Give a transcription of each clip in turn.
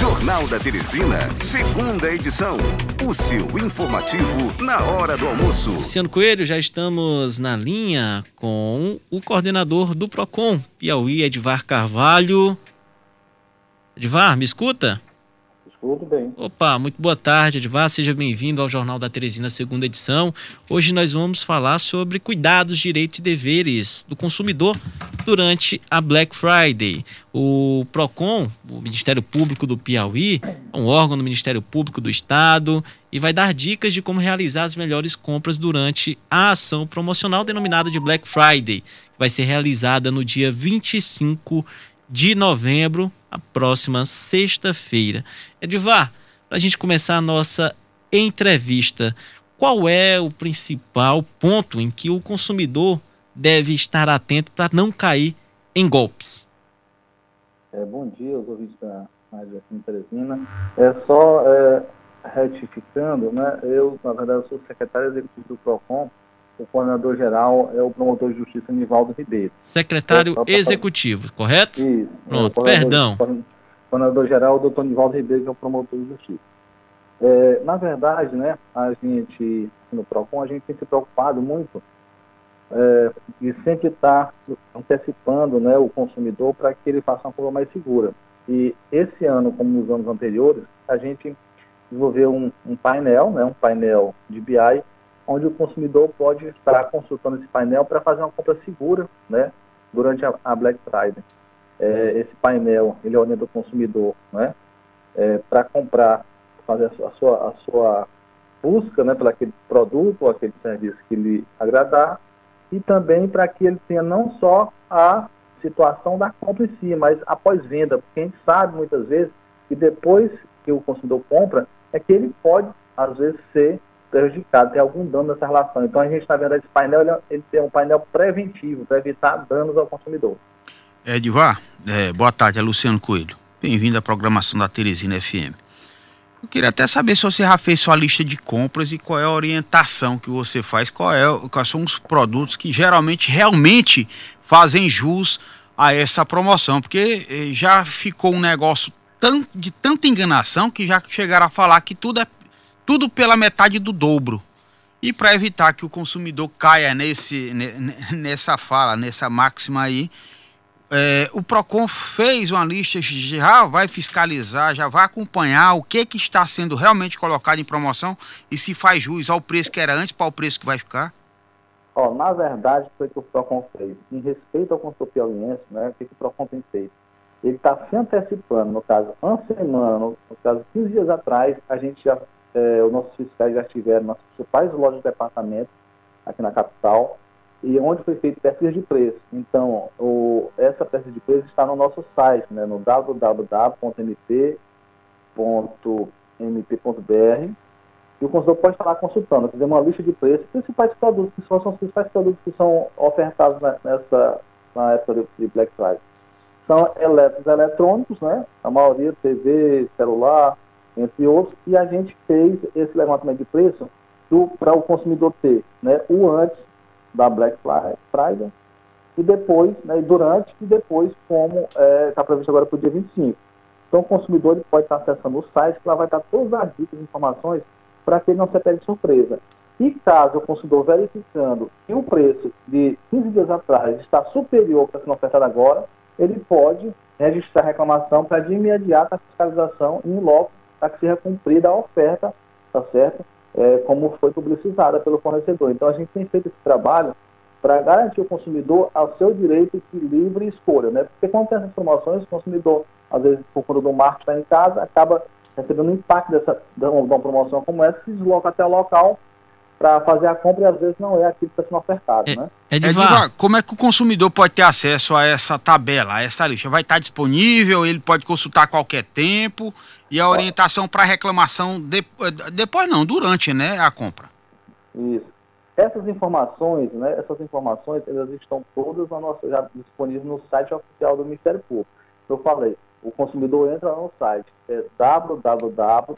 Jornal da Teresina, segunda edição. O seu informativo na hora do almoço. Luciano Coelho, já estamos na linha com o coordenador do PROCON, Piauí, Edvar Carvalho. Edvar, me escuta? Tudo bem. Opa, muito boa tarde, Edvar. Seja bem-vindo ao Jornal da Teresina, segunda edição. Hoje nós vamos falar sobre cuidados, direitos e deveres do consumidor durante a Black Friday. O PROCON, o Ministério Público do Piauí, é um órgão do Ministério Público do Estado e vai dar dicas de como realizar as melhores compras durante a ação promocional denominada de Black Friday, que vai ser realizada no dia 25 de novembro, a próxima sexta-feira. Edivar, para a gente começar a nossa entrevista, qual é o principal ponto em que o consumidor deve estar atento para não cair em golpes? É, bom dia, os ouvintes da Rádio FM Teresina. É só é, retificando, né? Eu, na verdade, sou secretário executivo do PROCON, o coordenador geral é o promotor de justiça Nivaldo Ribeiro. Secretário executivo, correto? Isso. Pronto, é, perdão. O coordenador geral é o doutor Nivaldo Ribeiro, que é o promotor de justiça. É, na verdade, né, a gente, no PROCON, a gente tem se preocupado muito é, e sempre está antecipando né, o consumidor para que ele faça uma compra mais segura. E esse ano, como nos anos anteriores, a gente desenvolveu um, um painel, né, um painel de BI, onde o consumidor pode estar consultando esse painel para fazer uma compra segura né, durante a, a Black Friday. É, esse painel ele orienta o consumidor né, é, para comprar, fazer a sua, a sua busca né, pelo aquele produto ou aquele serviço que lhe agradar e também para que ele tenha não só a situação da compra em si, mas após venda, porque a gente sabe muitas vezes que depois que o consumidor compra, é que ele pode, às vezes, ser prejudicado, ter algum dano nessa relação. Então a gente, na verdade, esse painel ele, ele tem um painel preventivo para evitar danos ao consumidor. Edivar, é, boa tarde, é Luciano Coelho. Bem-vindo à programação da Teresina FM. Eu queria até saber se você já fez sua lista de compras e qual é a orientação que você faz, qual é, quais são os produtos que geralmente realmente fazem jus a essa promoção, porque eh, já ficou um negócio tão, de tanta enganação que já chegaram a falar que tudo é tudo pela metade do dobro. E para evitar que o consumidor caia nesse, nessa fala, nessa máxima aí, é, o PROCON fez uma lista, já vai fiscalizar, já vai acompanhar o que, que está sendo realmente colocado em promoção e se faz jus ao preço que era antes para o preço que vai ficar? Ó, na verdade, foi o que o PROCON fez. Em respeito ao consumidor piauiense, né, o que, que o PROCON tem feito? Ele está se antecipando, no caso, uma semana, no caso, 15 dias atrás, a gente já, é, os nossos fiscais já estiveram nas principais lojas de departamento aqui na capital, e onde foi feito pesquisa de preço. Então, o, essa pesquisa de preço está no nosso site, né, no www.mp.mp.br e o consumidor pode estar lá consultando, fazer uma lista de preços, principais produtos, que são, são os principais produtos que são ofertados nessa, na época de Black Friday. São elétricos eletrônicos, né, a maioria TV, celular, entre outros, e a gente fez esse levantamento de preço para o consumidor ter né, o antes da Black Friday, e depois, né, durante e depois, como está é, tá previsto agora para o dia 25. Então, o consumidor pode estar acessando o site, que lá vai estar todas as dicas e informações para que ele não se pegue surpresa. E caso o consumidor verificando que o preço de 15 dias atrás está superior ao que está sendo ofertado agora, ele pode registrar reclamação para de imediato a fiscalização em loco para que seja cumprida a oferta, tá certo? é, como foi publicizada pelo fornecedor. Então a gente tem feito esse trabalho para garantir o consumidor ao seu direito de livre escolha, né? Porque quando tem essas promoções, o consumidor, às vezes, por conta do marketing está em casa, acaba recebendo um impacto dessa, de uma promoção como essa, se desloca até o local para fazer a compra e às vezes não é aquilo que está sendo ofertado, é, né? Edivar, como é que o consumidor pode ter acesso a essa tabela, a essa lista? Vai estar disponível, ele pode consultar a qualquer tempo e a orientação para reclamação de, depois não, durante né, a compra. Isso. Essas informações, né, essas informações, elas estão todas na nossa, já disponíveis no site oficial do Ministério Público. Eu falei, o consumidor entra no site, é www.mp.br,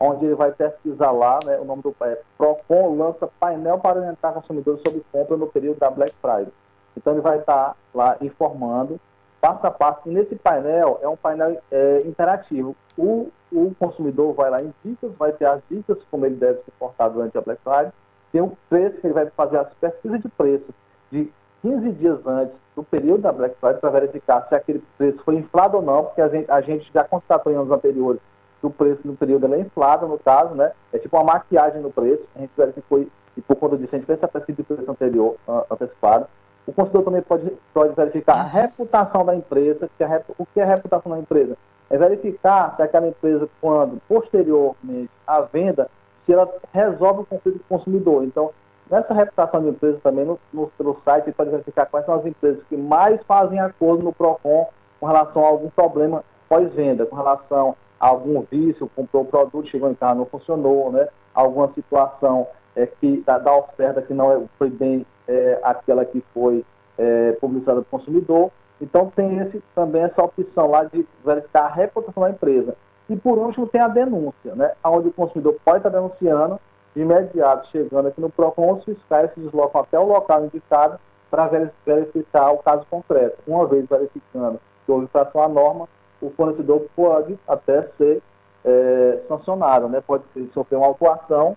onde ele vai pesquisar lá, né, o nome do é, PROCON lança painel para orientar consumidores sobre compra no período da Black Friday. Então ele vai estar lá informando passo a passo. E nesse painel é um painel é, interativo. O, o consumidor vai lá em dicas, vai ter as dicas como ele deve se comportar durante a Black Friday, tem o preço que ele vai fazer as pesquisas de preço de 15 dias antes do período da Black Friday para verificar se aquele preço foi inflado ou não, porque a gente, a gente já constatou em anos anteriores que o preço no período é inflado, no caso, né? É tipo uma maquiagem no preço. A gente verificou, e por conta disso, a gente fez essa pesquisa de preço anterior, antecipada. O consumidor também pode, pode verificar a reputação da empresa. Que a, o que é a reputação da empresa? É verificar se aquela empresa, quando posteriormente à venda, se ela resolve o conflito com o consumidor. Então, nessa reputação de empresa também, no, no, no site, pode verificar quais são as empresas que mais fazem acordo no PROCON com relação a algum problema pós-venda, com relação a algum vício, comprou o produto, chegou em casa, não funcionou, né? alguma situação é, que da, da, oferta que não é, foi bem é, aquela que foi é, publicada para o consumidor. Então tem esse, também essa opção lá de verificar a reputação da empresa. E por último tem a denúncia, né? onde o consumidor pode estar denunciando, de imediato chegando aqui no PROCON, os fiscais se deslocam até o local indicado para verificar o caso concreto. Uma vez verificando que houve infração à norma, o fornecedor pode até ser é, sancionado, né? pode sofrer uma autuação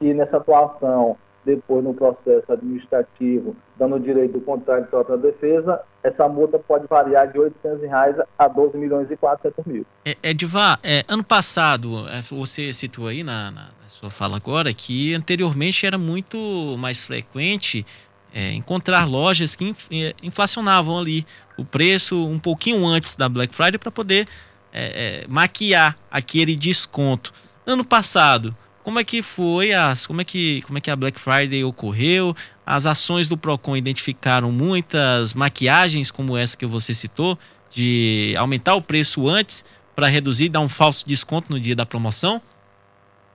e nessa atuação, depois no processo administrativo, dando direito do contrário de própria defesa, essa multa pode variar de 800 reais a 12 milhões e 400 mil. É, Edivar, é, ano passado, é, você citou aí na, na, sua fala agora que anteriormente era muito mais frequente é, encontrar lojas que é, inflacionavam ali o preço um pouquinho antes da Black Friday para poder é, é, maquiar aquele desconto. Ano passado, como é que foi as, como é que, como é que a Black Friday ocorreu? As ações do Procon identificaram muitas maquiagens como essa que você citou, de aumentar o preço antes para reduzir, dar um falso desconto no dia da promoção?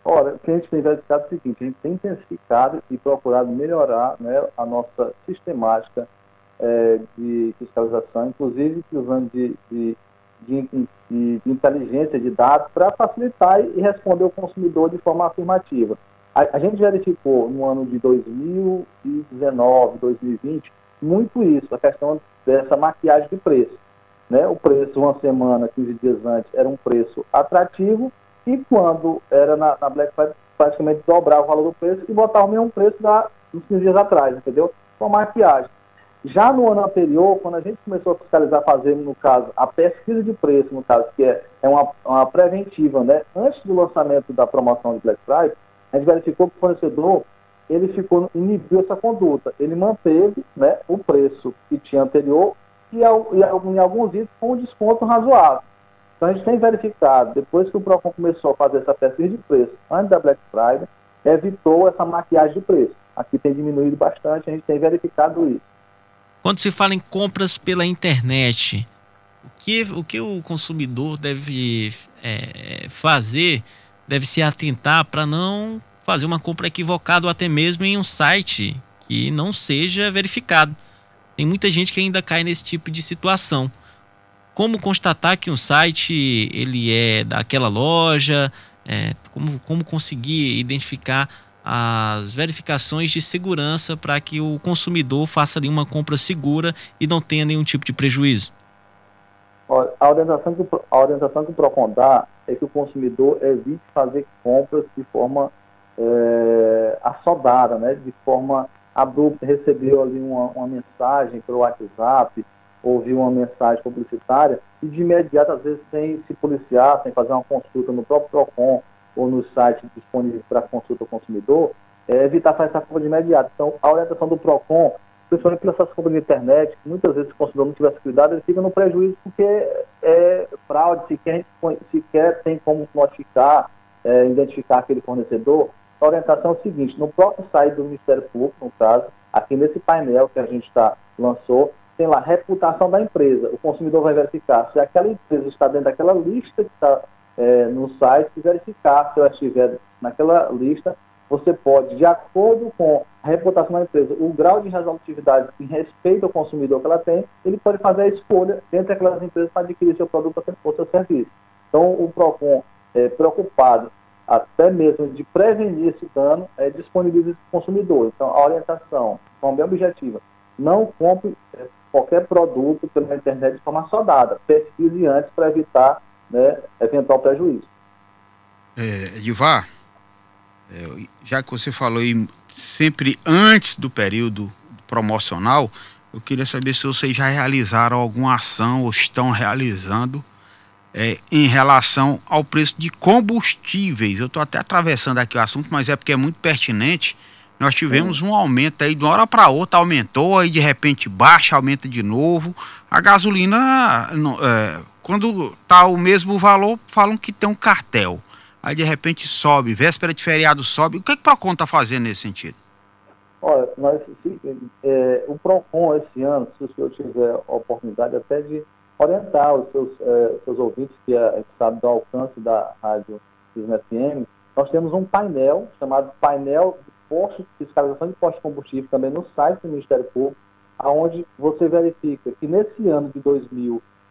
Olha, o que a gente tem verificado é o seguinte, a gente tem intensificado e procurado melhorar né, a nossa sistemática é, de fiscalização, inclusive usando de, de, de, de, inteligência de dados para facilitar e responder o consumidor de forma afirmativa. A, a, gente verificou no ano de 2019, 2020, muito isso, a questão dessa maquiagem de preço. Né? O preço, uma semana, 15 dias antes, era um preço atrativo e quando era na, na Black Friday, praticamente dobrava o valor do preço e botava o mesmo preço da, uns 15 dias atrás, entendeu? Com maquiagem. Já no ano anterior, quando a gente começou a fiscalizar, fazendo, no caso, a pesquisa de preço, no caso, que é, é uma, uma preventiva, né? Antes do lançamento da promoção de Black Friday, a gente verificou que o fornecedor, ele ficou, inibiu essa conduta. Ele manteve né, o preço que tinha anterior e, e em alguns itens com um desconto razoável. Então a gente tem verificado, depois que o PROCON começou a fazer essa pesquisa de preço antes da Black Friday, evitou essa maquiagem de preço. Aqui tem diminuído bastante, a gente tem verificado isso. Quando se fala em compras pela internet, o que o, que o consumidor deve é, fazer, deve se atentar para não fazer uma compra equivocada ou até mesmo em um site que não seja verificado. Tem muita gente que ainda cai nesse tipo de situação. Como constatar que um site ele é daquela loja? É, como, como conseguir identificar as verificações de segurança para que o consumidor faça ali uma compra segura e não tenha nenhum tipo de prejuízo? A orientação que, a orientação que o PROCON dá é que o consumidor evite fazer compras de forma é, assodada, né, de forma abrupta. Recebeu ali uma, uma mensagem pelo WhatsApp, ouviu uma mensagem publicitária e de imediato, às vezes, sem se policiar, sem fazer uma consulta no próprio PROCON, ou nos sites disponíveis para consulta ao consumidor, é evitar fazer essa compra de imediato. Então, a orientação do PROCON, principalmente para essas compras de internet, que muitas vezes o consumidor não tivesse cuidado, ele fica no prejuízo porque é fraude, sequer, sequer tem como notificar, é, identificar aquele fornecedor. A orientação é o seguinte, no próprio site do Ministério Público, no caso, aqui nesse painel que a gente tá, lançou, tem lá reputação da empresa. O consumidor vai verificar se aquela empresa está dentro daquela lista que está é, no site e verificar se ela estiver naquela lista. Você pode, de acordo com a reputação da empresa, o grau de resolutividade em respeito ao consumidor que ela tem, ele pode fazer a escolha entre aquelas empresas para adquirir seu produto ou seu serviço. Então, o PROCON, é, preocupado até mesmo de prevenir esse dano, é disponibiliza esse consumidor. Então, a orientação, forma bem objetiva, não compre é, qualquer produto pela internet de forma soldada. Pesquise antes para evitar né, eventual prejuízo. É, Edivar, é, já que você falou aí sempre antes do período promocional, eu queria saber se vocês já realizaram alguma ação ou estão realizando é, em relação ao preço de combustíveis. Eu estou até atravessando aqui o assunto, mas é porque é muito pertinente. Nós tivemos um aumento aí de uma hora para outra, aumentou, aí de repente baixa, aumenta de novo. A gasolina, é, quando está o mesmo valor, falam que tem um cartel. Aí de repente sobe, véspera de feriado sobe. O que, é que o PROCON está fazendo nesse sentido? Olha, nós, é, o PROCON esse ano, se o senhor tiver a oportunidade até de orientar os seus, é, seus ouvintes que é, sabe do alcance da rádio FM, nós temos um painel chamado painel de postos, fiscalização de postos de combustível também no site do Ministério Público, aonde você verifica que nesse ano de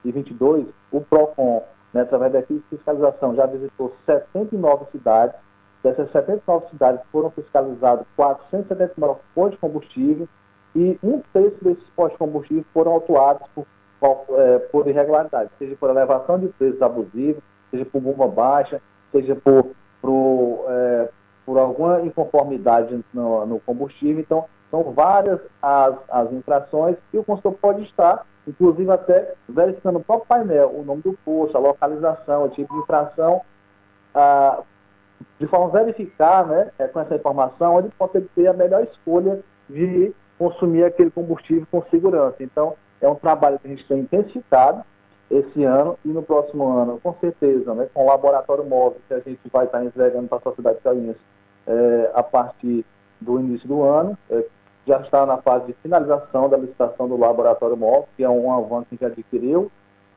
2022 o PROCON, né, através da fiscalização, já visitou 79 cidades. Dessas 79 cidades foram fiscalizados 479 postos de combustível e um terço desses postos de combustível foram autuados por é, por irregularidade, seja por elevação de preços abusivos, seja por bomba baixa, seja por, por, é, por alguma inconformidade no, no, combustível. Então, são várias as, as infrações e o consultor pode estar, inclusive até verificando no próprio painel o nome do posto, a localização, o tipo de infração, ah, de forma a verificar, né, é, com essa informação, ele pode ter a melhor escolha de consumir aquele combustível com segurança. Então, é um trabalho que a gente tem intensificado esse ano e no próximo ano, com certeza, né, com o laboratório móvel que a gente vai estar entregando para a sociedade cearense é, a partir do início do ano. É, já está na fase de finalização da licitação do laboratório móvel, que é um avanço que adquiriu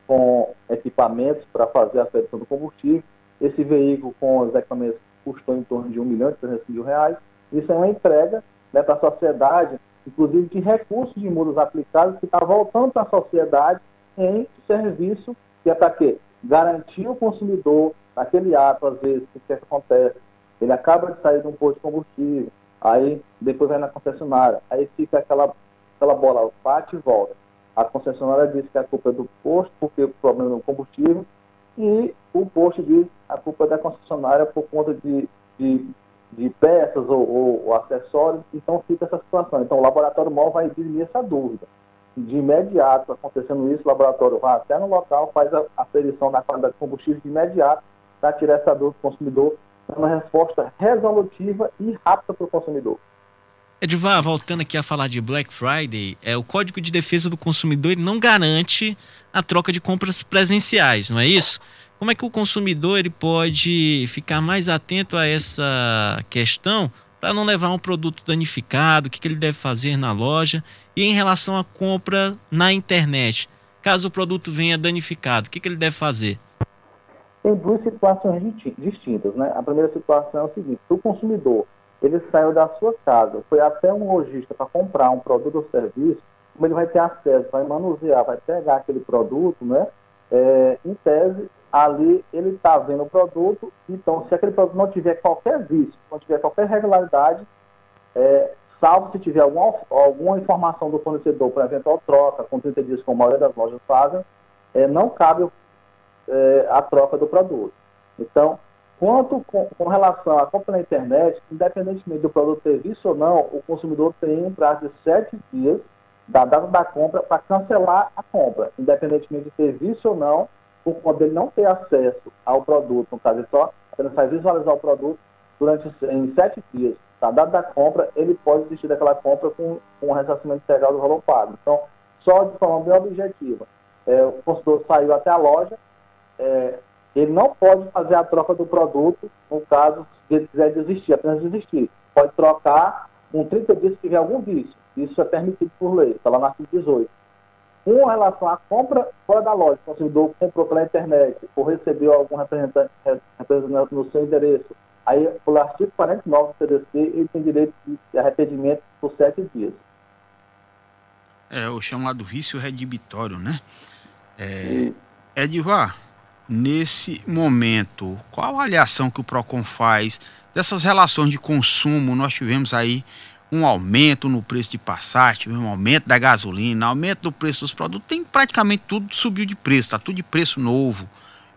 com equipamentos para fazer a seleção do combustível. Esse veículo com os equipamentos custou em torno de 1 milhão e 300 mil reais. Isso é uma entrega né, para a sociedade inclusive de recursos de muros aplicados, que está voltando para a sociedade em serviço que é para quê? Garantir o consumidor naquele ato, às vezes, o é que acontece? Ele acaba de sair de um posto de combustível, aí depois vai na concessionária, aí fica aquela, aquela bola, bate e volta. A concessionária diz que a culpa é do posto, porque o problema é o combustível, e o posto diz que a culpa é da concessionária por conta de, de de peças ou, ou, ou, acessórios, então fica essa situação. Então o laboratório móvel vai dirimir essa dúvida. De imediato, acontecendo isso, o laboratório vai até no local, faz a aferição da qualidade de combustível de imediato para tirar essa dúvida do consumidor, dando uma resposta resolutiva e rápida para o consumidor. Edvar, voltando aqui a falar de Black Friday, é o Código de Defesa do Consumidor não garante a troca de compras presenciais, não é isso? Como é que o consumidor ele pode ficar mais atento a essa questão para não levar um produto danificado? O que, que ele deve fazer na loja? E em relação à compra na internet, caso o produto venha danificado, o que, que ele deve fazer? Tem duas situações distintas. Né? A primeira situação é o seguinte: se o consumidor ele saiu da sua casa, foi até um lojista para comprar um produto ou serviço, como ele vai ter acesso, vai manusear, vai pegar aquele produto, né? É, em tese, ali ele está vendo o produto, então se aquele produto não tiver qualquer vício, não tiver qualquer regularidade, é, salvo se tiver alguma, alguma informação do fornecedor para eventual troca, com 30 dias, como a maioria das lojas fazem, é, não cabe é, a troca do produto. Então, quanto com, com, relação à compra na internet, independentemente do produto ter vício ou não, o consumidor tem um prazo de 7 dias da data da compra para cancelar a compra, independentemente de ter vício ou não, por dele não ter acesso ao produto, no caso, ele só apenas vai visualizar o produto durante em sete dias. A data da compra, ele pode desistir daquela compra com, com o ressarcimento integral do valor pago. Então, só de forma bem objetiva, é, o consumidor saiu até a loja, é, ele não pode fazer a troca do produto, no caso, se ele quiser desistir, apenas desistir. Pode trocar com 30 dias se tiver algum vício. Isso é permitido por lei, está lá no artigo 18. Com relação à compra fora da loja, o consumidor comprou pela internet ou recebeu algum representante, representante no seu endereço, aí, pelo artigo 49 do CDC, ele tem direito de arrependimento por sete dias. É o chamado vício redibitório, né? É, Edivar, nesse momento, qual a avaliação que o PROCON faz dessas relações de consumo? Nós tivemos aí um aumento no preço de passagem, um aumento da gasolina, aumento do preço dos produtos, tem praticamente tudo subiu de preço, está tudo de preço novo.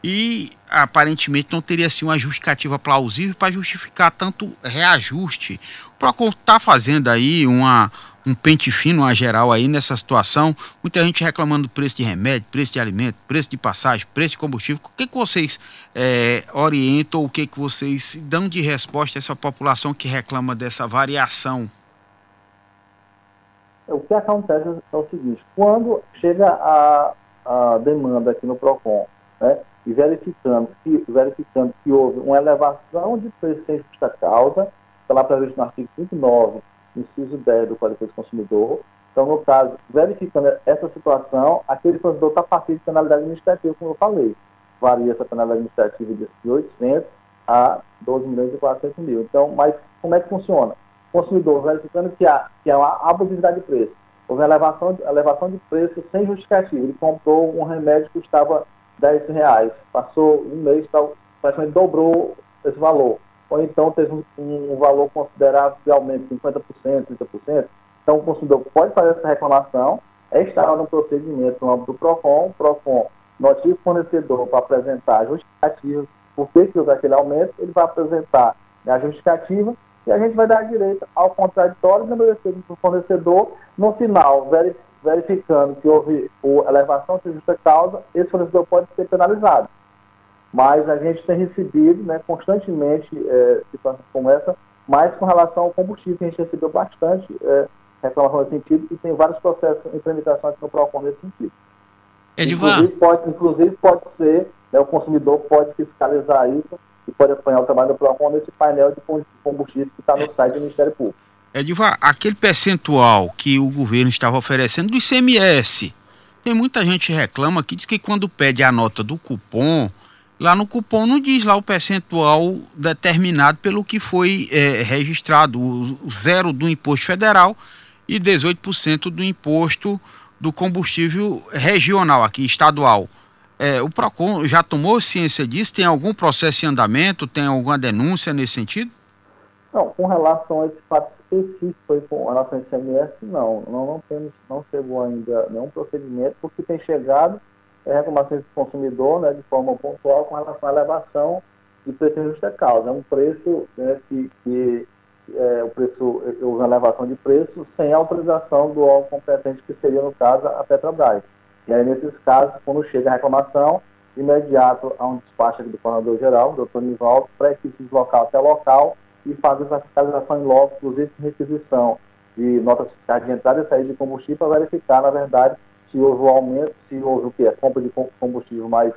E aparentemente não teria assim uma justificativa plausível para justificar tanto reajuste. O Procon está fazendo aí uma, um pente fino, uma geral aí nessa situação. Muita gente reclamando do preço de remédio, preço de alimento, preço de passagem, preço de combustível. O que, que vocês é, orientam, o que, que vocês dão de resposta a essa população que reclama dessa variação o que acontece é o seguinte, quando chega a, a demanda aqui no PROCON, né, e verificando que, verificando que houve uma elevação de preço sem justa causa, está lá previsto no artigo 59, inciso 10 do Código de Consumidor, então, no caso, verificando essa situação, aquele consumidor está passível de penalidade administrativa, como eu falei. Varia essa penalidade administrativa de 800 a 12 milhões e 400 mil. Então, mas como é que funciona? consumidor verificando que há, que há uma abusividade de preço, houve elevação, elevação de preço sem justificativa. Ele comprou um remédio que custava 10 reais, passou um mês, praticamente dobrou esse valor. Ou então teve um, um valor aumento de 50%, 30%. Então o consumidor pode fazer essa reclamação, é instalar um procedimento no âmbito do PROCON, o PROCON notifica o fornecedor para apresentar justificativa por que houve aquele aumento, ele vai apresentar a justificativa e a gente vai dar direito ao contraditório do fornecedor. No final, verificando que houve elevação de justa causa, esse fornecedor pode ser penalizado. Mas a gente tem recebido né, constantemente é, situações como essa, mas com relação ao combustível, a gente recebeu bastante é, reclamação nesse sentido e tem vários processos em tramitação aqui no PROCON nesse sentido. Edivar. Inclusive pode, inclusive pode ser, né, o consumidor pode fiscalizar isso e pode acompanhar o trabalho do PROCON nesse painel de combustível que está no site do Ministério Público. Edivar, aquele percentual que o governo estava oferecendo do ICMS, tem muita gente que reclama que diz que quando pede a nota do cupom, lá no cupom não diz lá o percentual determinado pelo que foi é, registrado, o, zero do imposto federal e 18% do imposto do combustível regional aqui, estadual. É, o PROCON já tomou ciência disso? Tem algum processo em andamento? Tem alguma denúncia nesse sentido? Não, com relação a esse fato específico com relação ao ICMS, não. Não, não temos, não chegou ainda nenhum procedimento, porque tem chegado é, reclamações do consumidor, né, de forma pontual, com relação à elevação de preço de justa causa. É um preço né, que, que é, o preço, houve uma elevação de preço sem autorização do órgão competente, que seria, no caso, a Petrobras. E aí, nesses casos, quando chega a reclamação, imediato a um despacho do coordenador-geral, doutor Nivaldo, para a equipe deslocar até local e fazer essa fiscalização em loco, inclusive requisição de notas fiscais de entrada e saída de combustível, para verificar, na verdade, se houve um aumento, se houve o quê? A compra de combustível mais,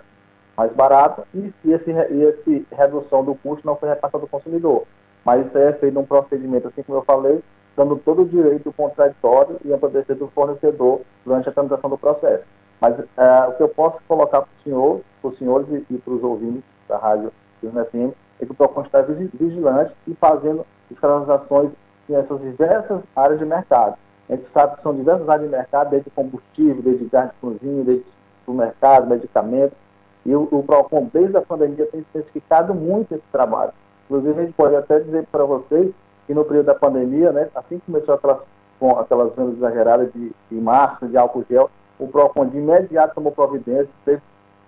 mais barata e se esse, esse redução do custo não foi repassado ao consumidor. Mas isso é feito um procedimento, assim como eu falei, dando todo o direito contraditório e ampla defesa do fornecedor durante a tramitação do processo. Mas é, o que eu posso colocar para o senhor, os senhores e, e para os ouvintes da Rádio FM, é que o PROCON está vigilante e fazendo fiscalizações nessas diversas áreas de mercado. A gente sabe que são diversas áreas de mercado, desde combustível, desde gás de cozinha, desde supermercado, medicamentos. E o, o PROCON, desde a pandemia, tem especificado muito esse trabalho. Inclusive, a gente pode até dizer para vocês que no período da pandemia, né, assim que começou aquelas, com aquelas vendas exageradas de, de máscara, de álcool gel, o PROCON de imediato tomou providência, teve,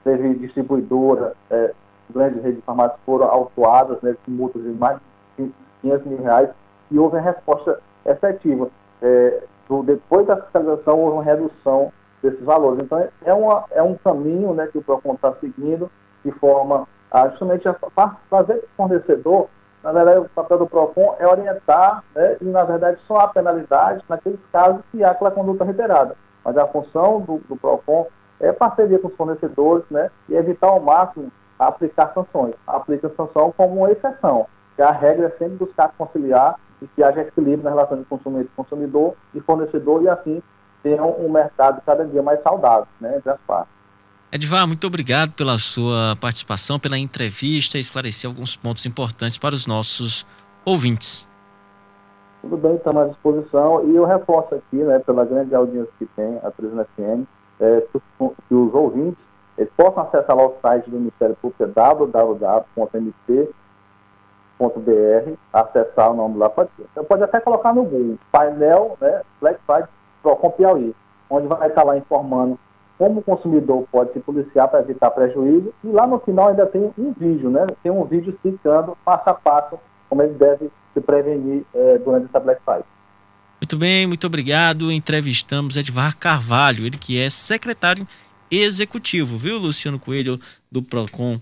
teve distribuidora, é, grandes redes de farmácias foram autuadas, né, com multas de mais de 500 mil reais, e houve uma resposta efetiva. É, do, depois da fiscalização, houve uma redução desses valores. Então, é, uma, é um caminho né, que o PROCON está seguindo de forma a justamente a fazer o fornecedor, na verdade, o papel do PROCON é orientar né, e, na verdade, só há penalidade naqueles casos que há aquela conduta reiterada. Mas a função do, do PROCON é parceria com os fornecedores né, e evitar ao máximo aplicar sanções. Aplica sanção como uma exceção, que a regra é sempre buscar conciliar e que haja equilíbrio na relação de consumidor e fornecedor e assim ter um mercado cada dia mais saudável né, entre as partes. Edvar, muito obrigado pela sua participação, pela entrevista e esclarecer alguns pontos importantes para os nossos ouvintes. Tudo bem, estamos à disposição. E eu reforço aqui, né, pela grande audiência que tem a 3 FM, é, que, que, os ouvintes eles possam acessar lá o site do Ministério Público, é www.mp acessar o nome lá, pode, você pode até colocar no Google, painel né, Black Friday Procon Piauí, onde vai estar lá informando como o consumidor pode se policiar para evitar prejuízo, e lá no final ainda tem um vídeo, né? Tem um vídeo explicando passo a passo como ele deve se prevenir é, durante essa Black Friday. Muito bem, muito obrigado. Entrevistamos Edvar Carvalho, ele que é secretário executivo, viu, Luciano Coelho, do PROCON